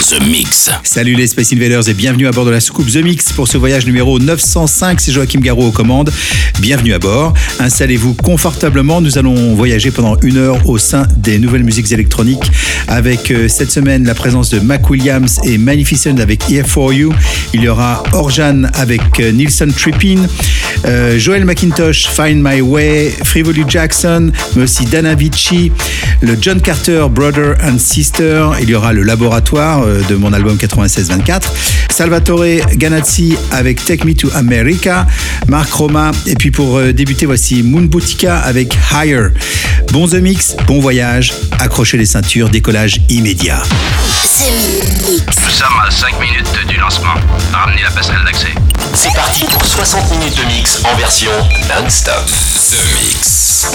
The Mix. Salut les Space Invaders et bienvenue à bord de la soucoupe The Mix pour ce voyage numéro 905. C'est Joachim Garraud aux commandes. Bienvenue à bord. Installez-vous confortablement. Nous allons voyager pendant une heure au sein des nouvelles musiques électroniques avec euh, cette semaine la présence de Mac Williams et Magnificent avec Here For You. Il y aura Orjan avec euh, Nilsson Trippin, euh, Joel McIntosh, Find My Way, Frivoli Jackson, mais aussi Dana Vici, le John Carter Brother and Sister. Il y aura le laboratoire de mon album 96-24. Salvatore Ganazzi avec Take Me to America, Marc Roma. Et puis pour euh, débuter, voici Moon Boutica avec Higher. Bon The Mix, bon voyage, accrochez les ceintures, décollage immédiat. Nous sommes à 5 minutes du lancement. Ramenez la passerelle d'accès. C'est parti pour 60 minutes de mix en version non-stop. The Mix.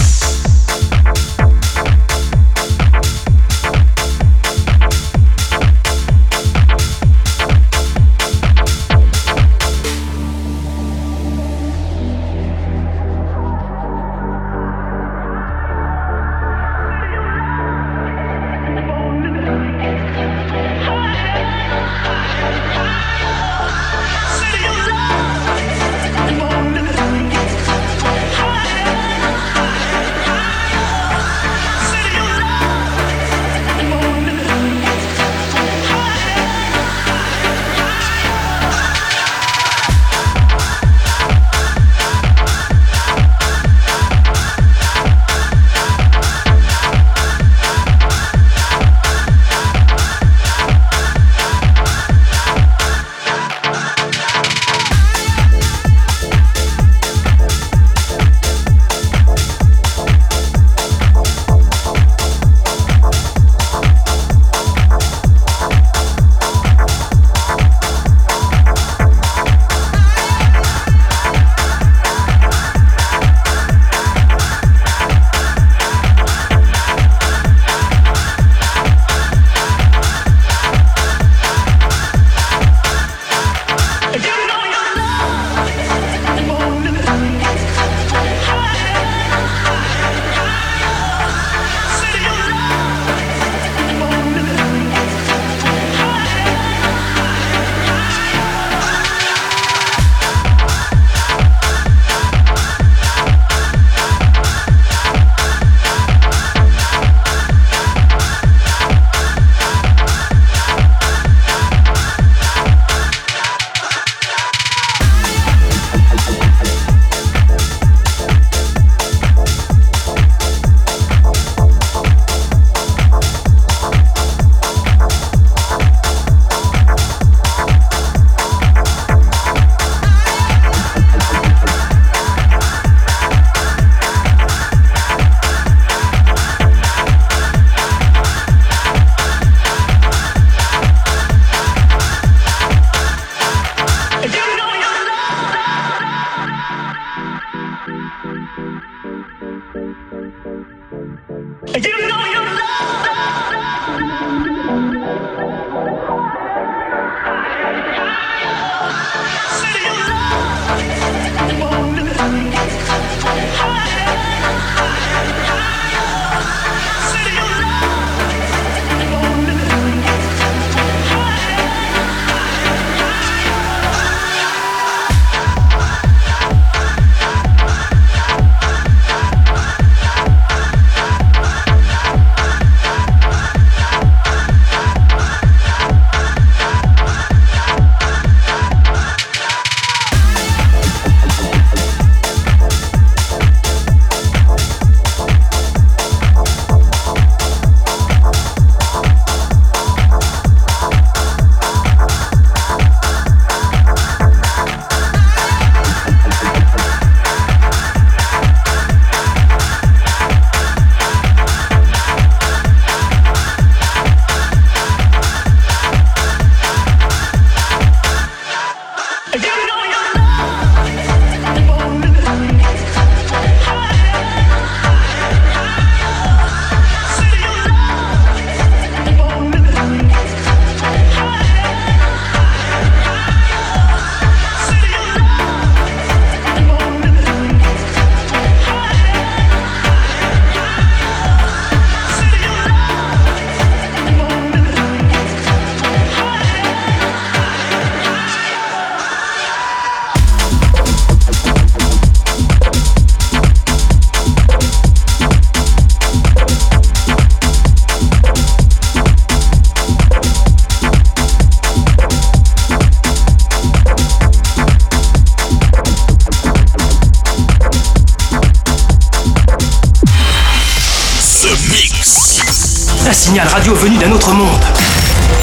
Un signal radio venu d'un autre monde.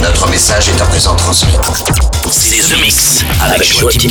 Notre message est à présent transmis. C'est The Mix avec, avec Joachim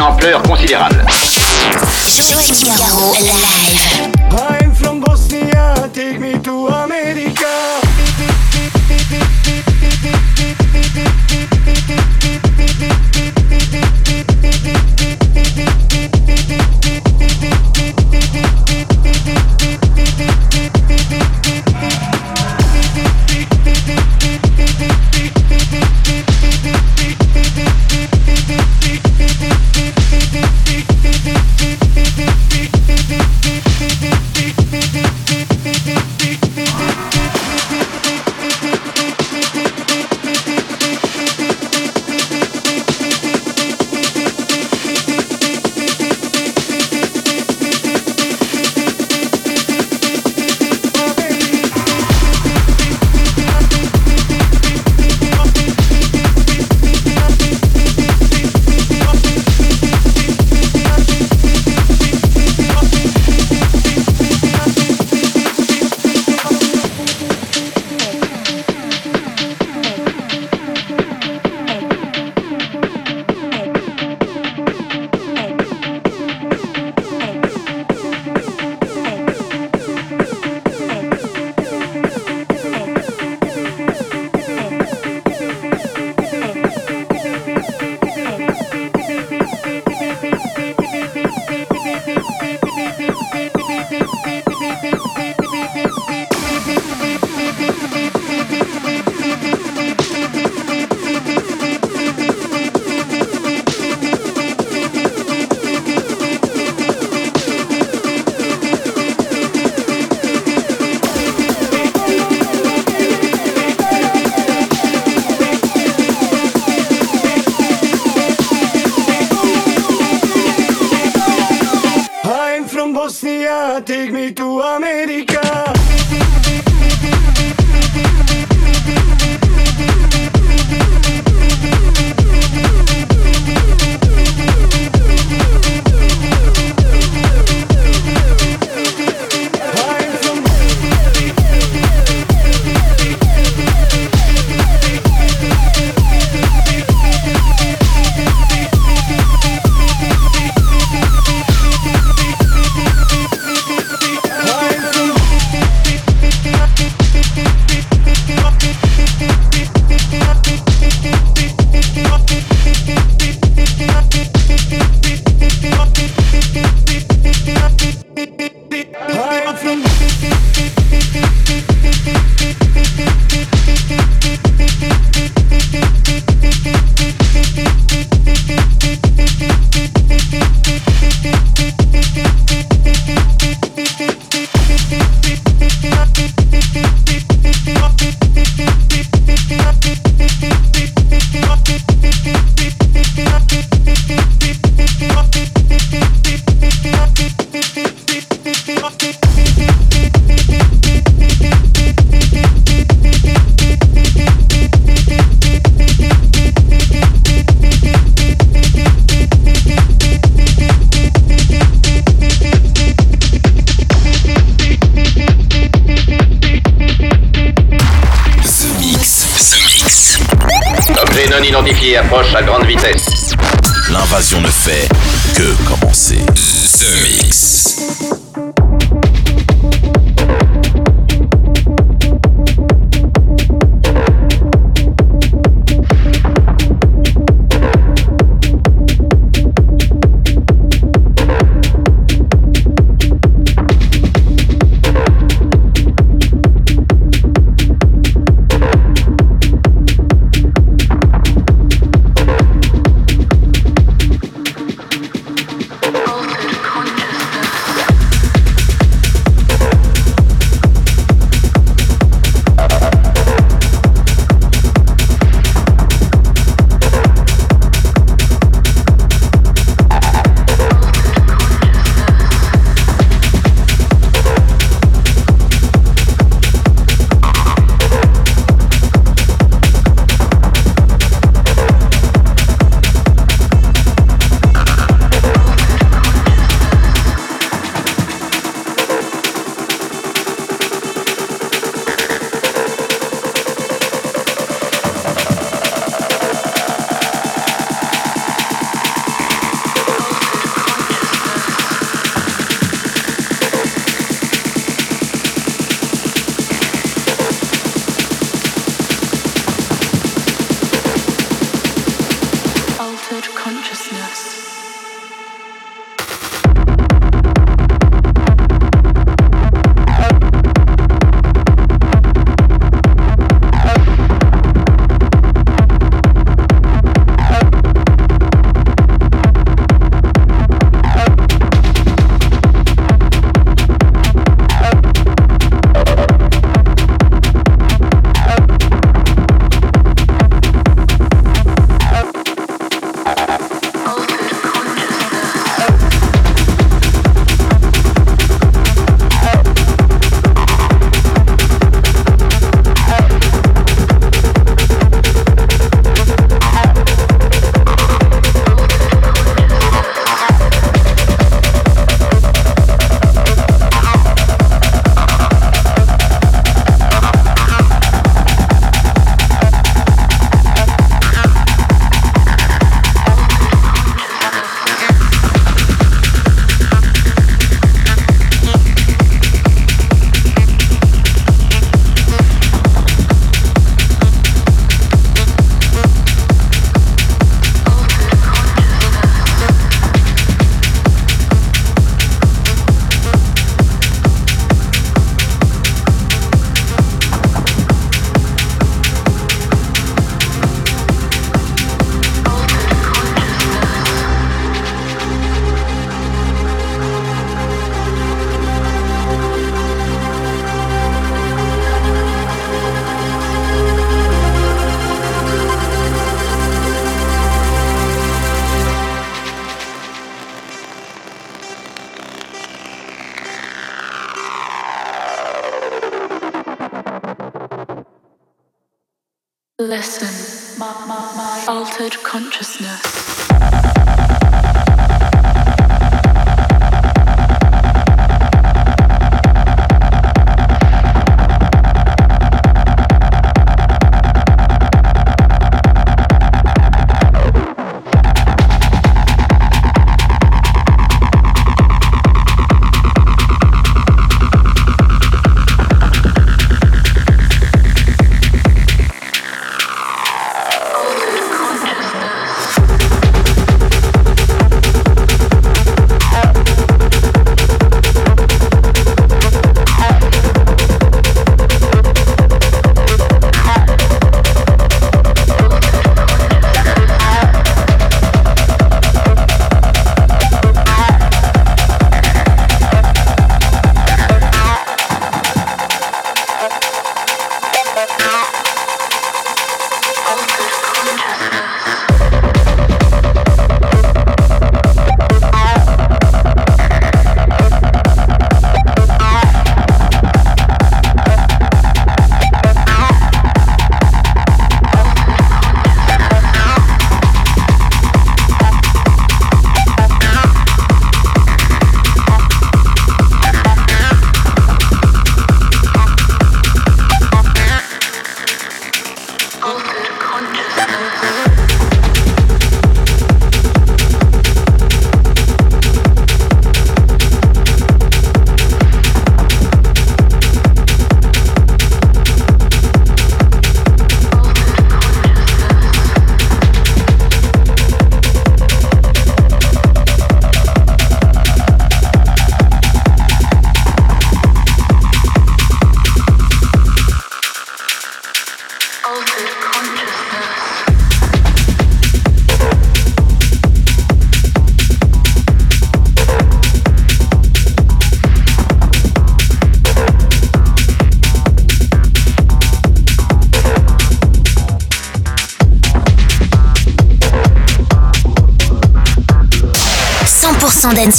ampleur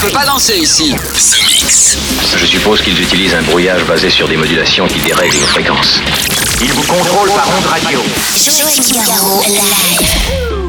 Peut pas danser ici. The Mix. Je suppose qu'ils utilisent un brouillage basé sur des modulations qui dérèglent nos fréquences. Ils vous contrôlent par onde radio. Joachim Garraud, live.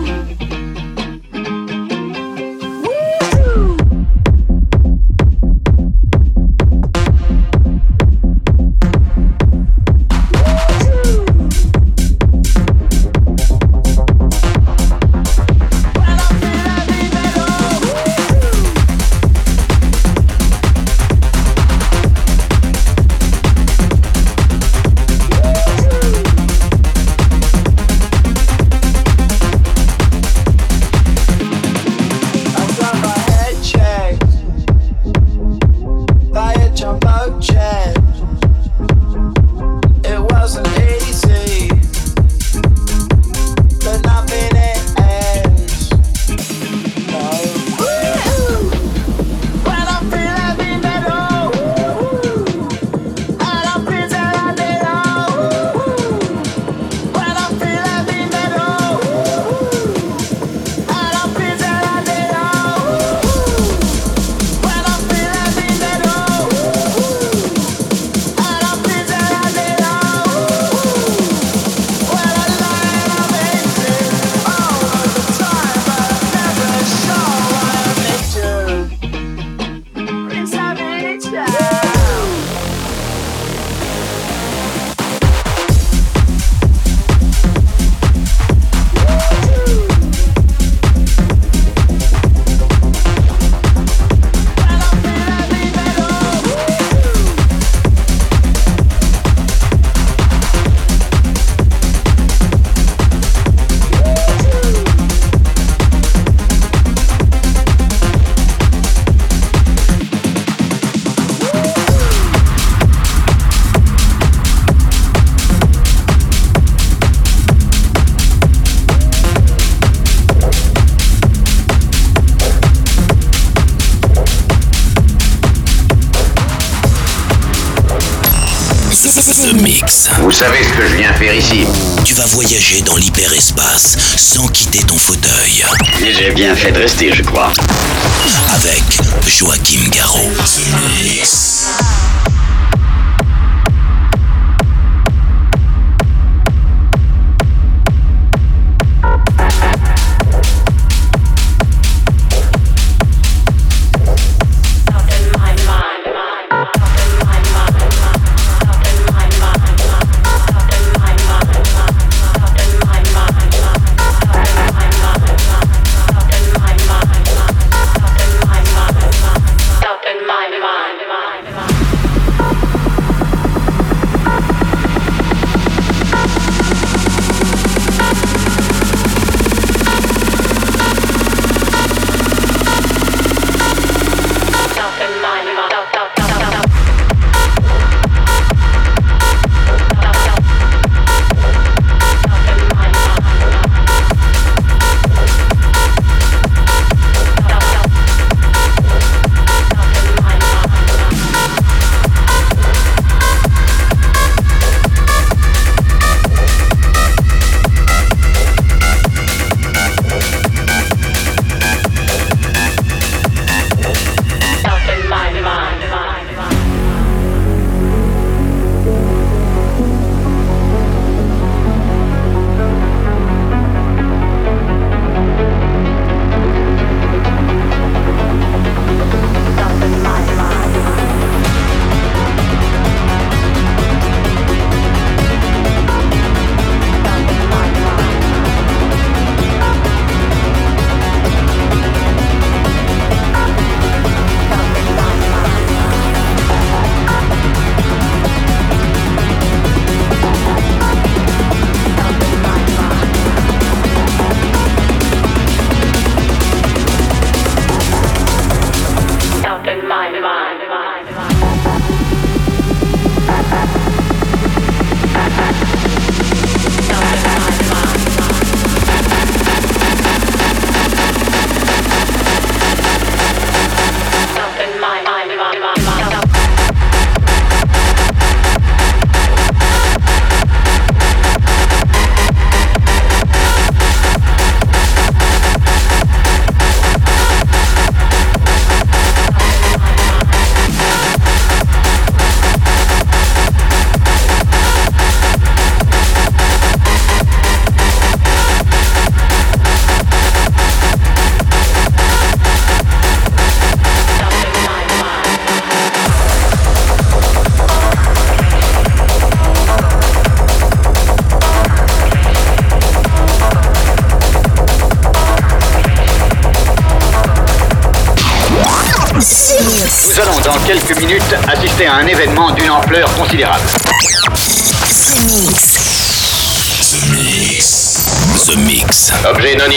Que je viens faire ici Tu vas voyager dans l'hyperespace sans quitter ton fauteuil. Et j'ai bien fait de rester, je crois. Avec Joachim Garraud.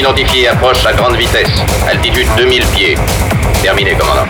identifié approche à grande vitesse. Altitude 2000 pieds. Terminé, commandant.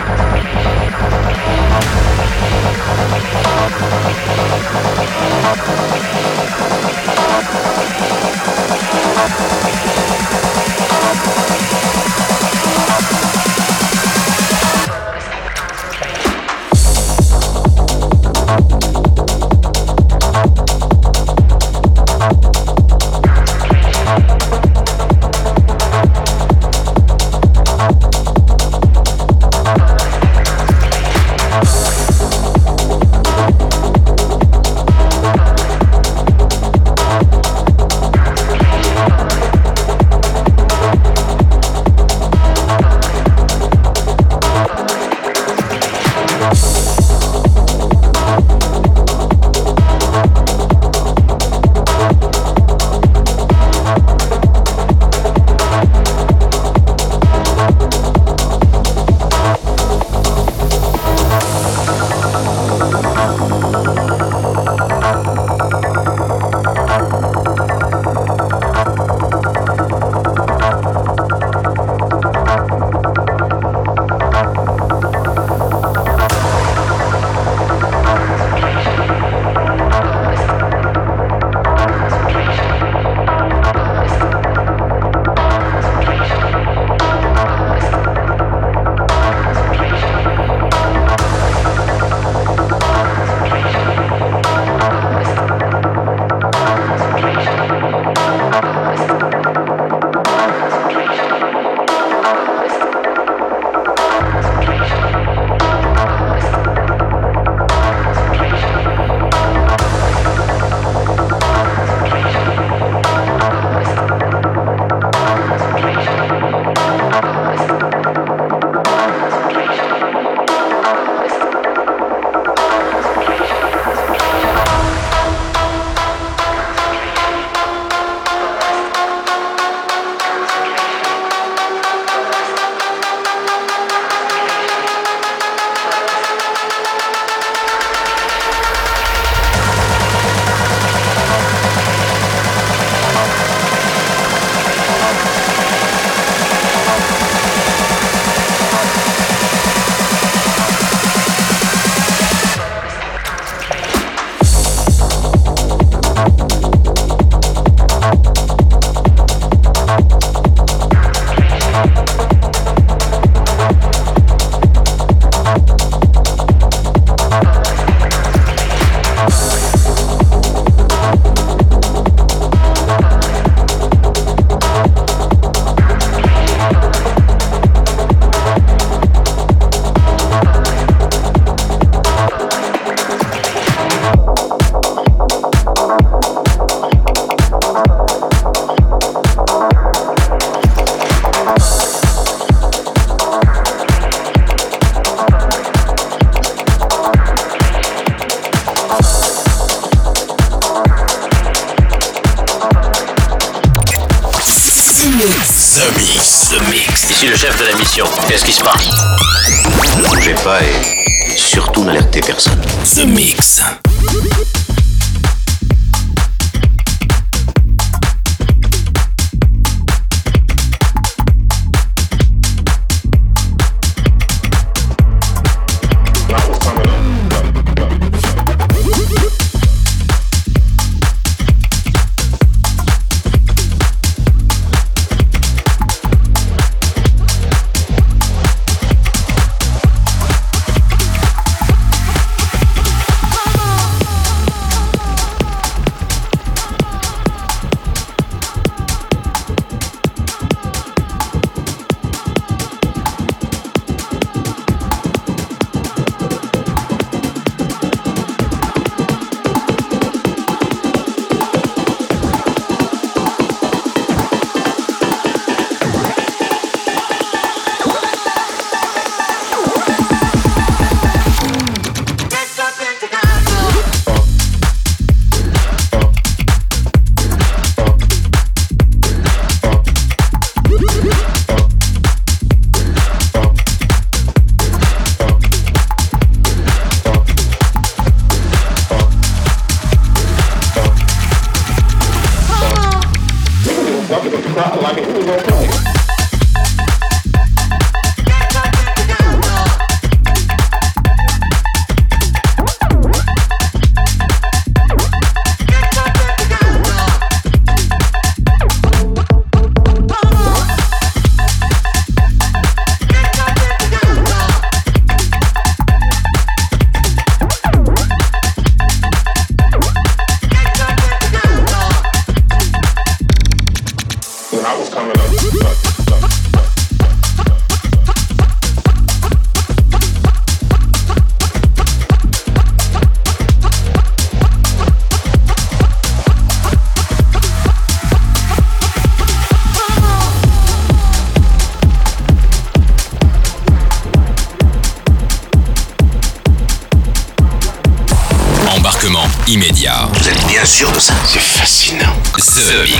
The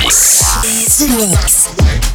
Mix. Mix.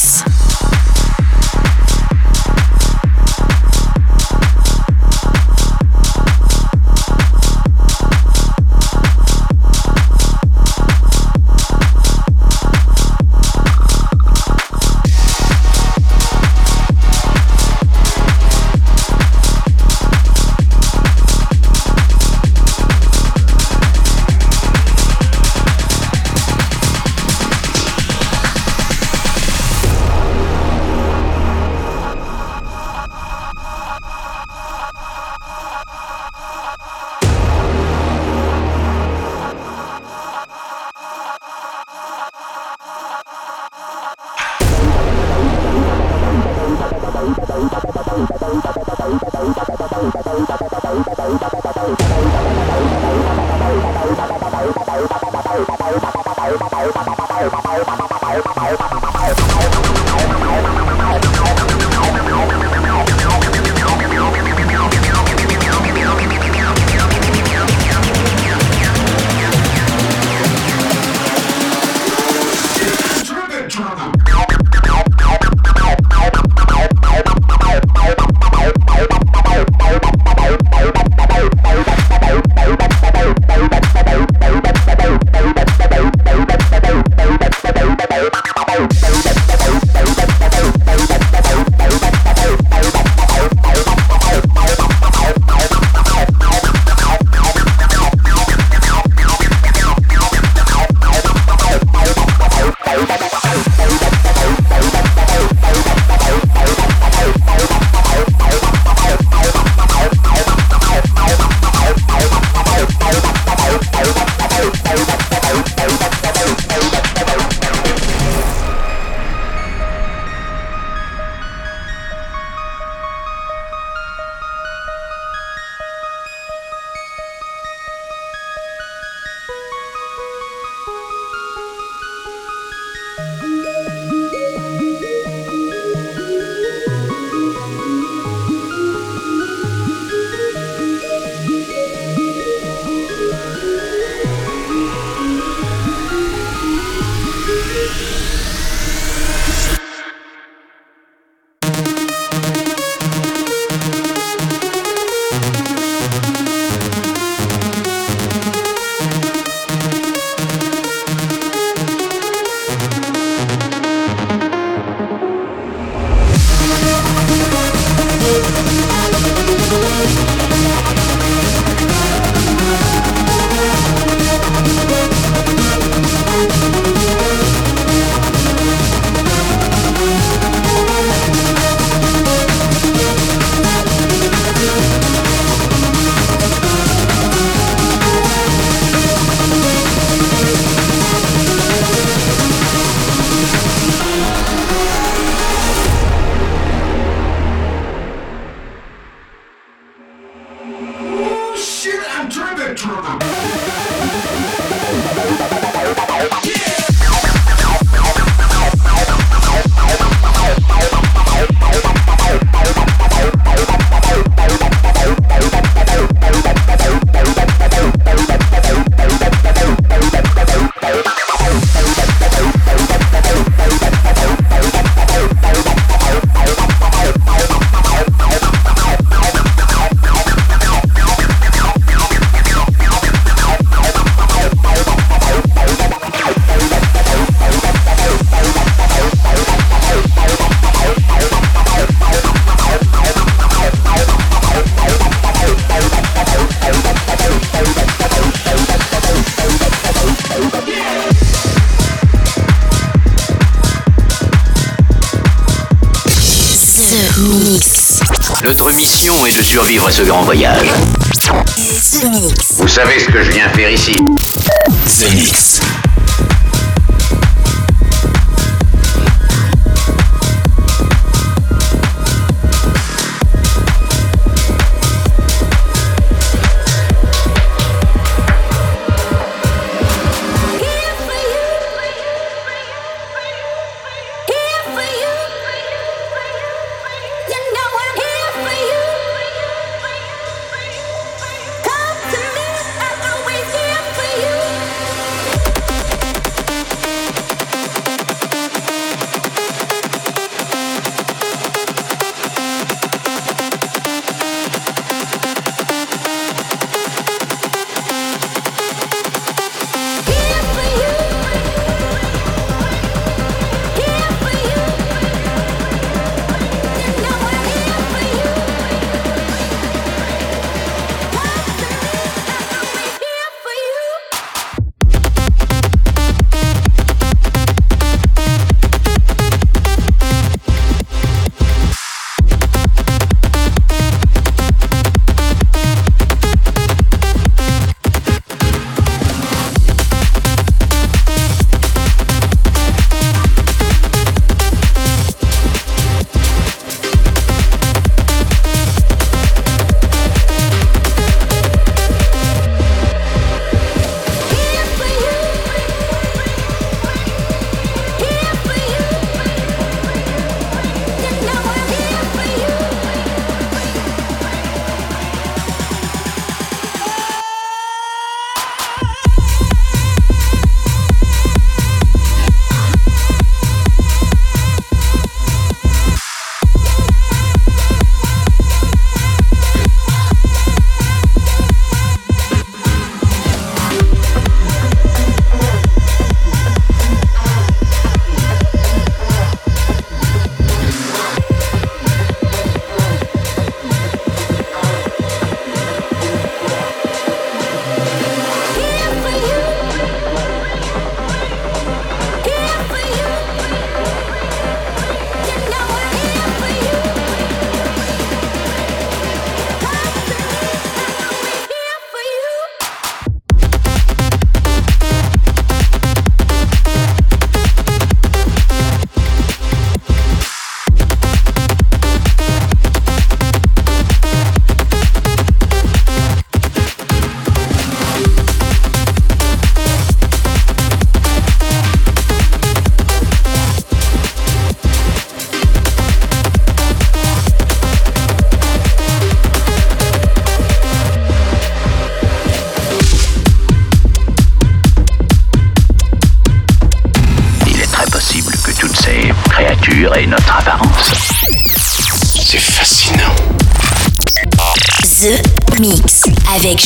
Survivre à ce grand voyage. The Mix. Vous savez ce que je viens faire ici The Mix.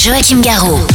Joachim Garraud.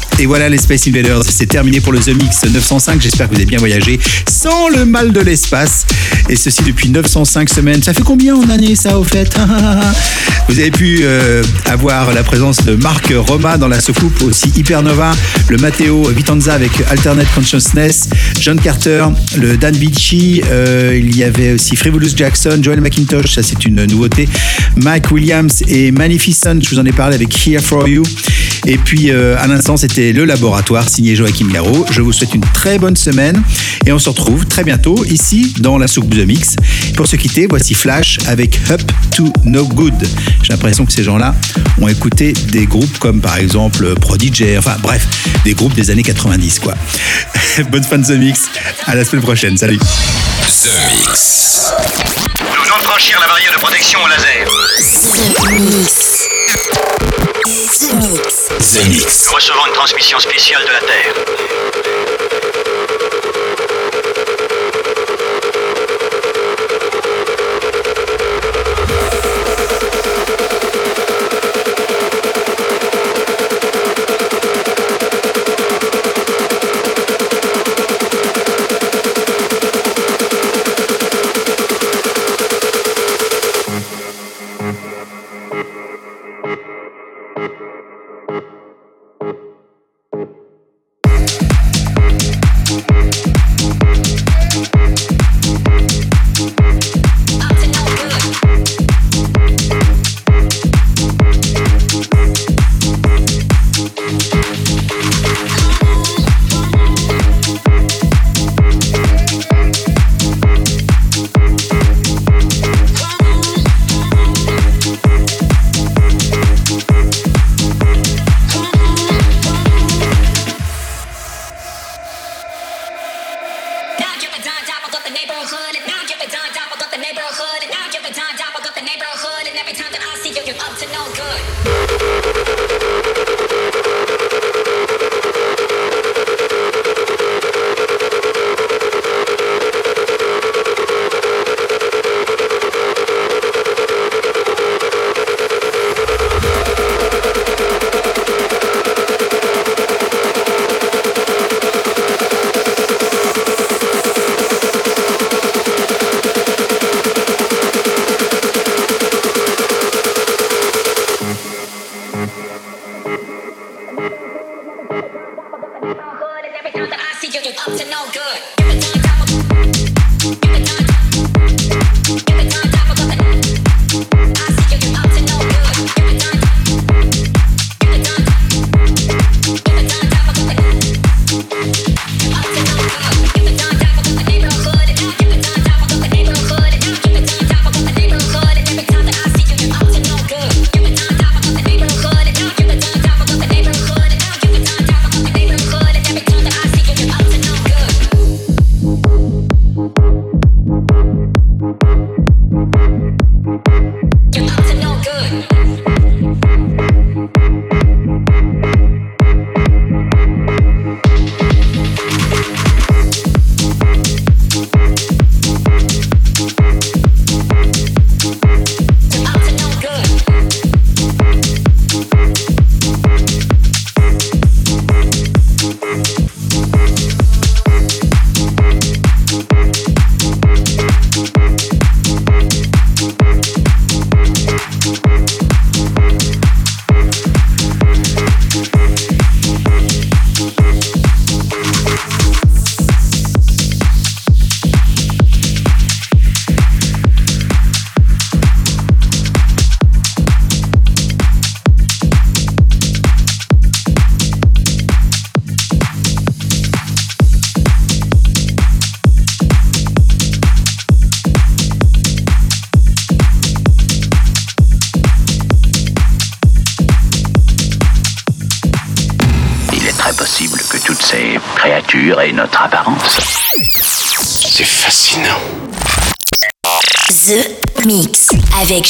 Et voilà les Space Invaders, c'est terminé pour le The Mix 905. J'espère que vous avez bien voyagé sans le mal de l'espace. Et ceci depuis 905 semaines. Ça fait combien en année ça au fait? Vous avez pu euh, avoir la présence de Marc Roma dans la soucoupe, aussi Hypernova, le Matteo Vitanza avec Alternate Consciousness, John Carter, le Dan euh, il y avait aussi Frivolous Jackson, Joel McIntosh, ça c'est une nouveauté, Mike Williams et Magnificent, je vous en ai parlé avec Here For You. Et puis euh, à l'instant c'était le laboratoire signé Joachim Garraud. Je vous souhaite une très bonne semaine et on se retrouve très bientôt ici dans la soupe de mix. Pour se quitter, voici Flash avec Up to No Good. J'ai l'impression que ces gens-là ont écouté des groupes comme par exemple Prodigy, enfin bref, des groupes des années 90 quoi. bonne fin de The Mix. À la semaine prochaine. Salut. The Mix. Nous venons de franchir la barrière de protection au laser. The Mix. Nous recevons une transmission spéciale de la Terre.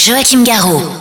Joachim Garraud.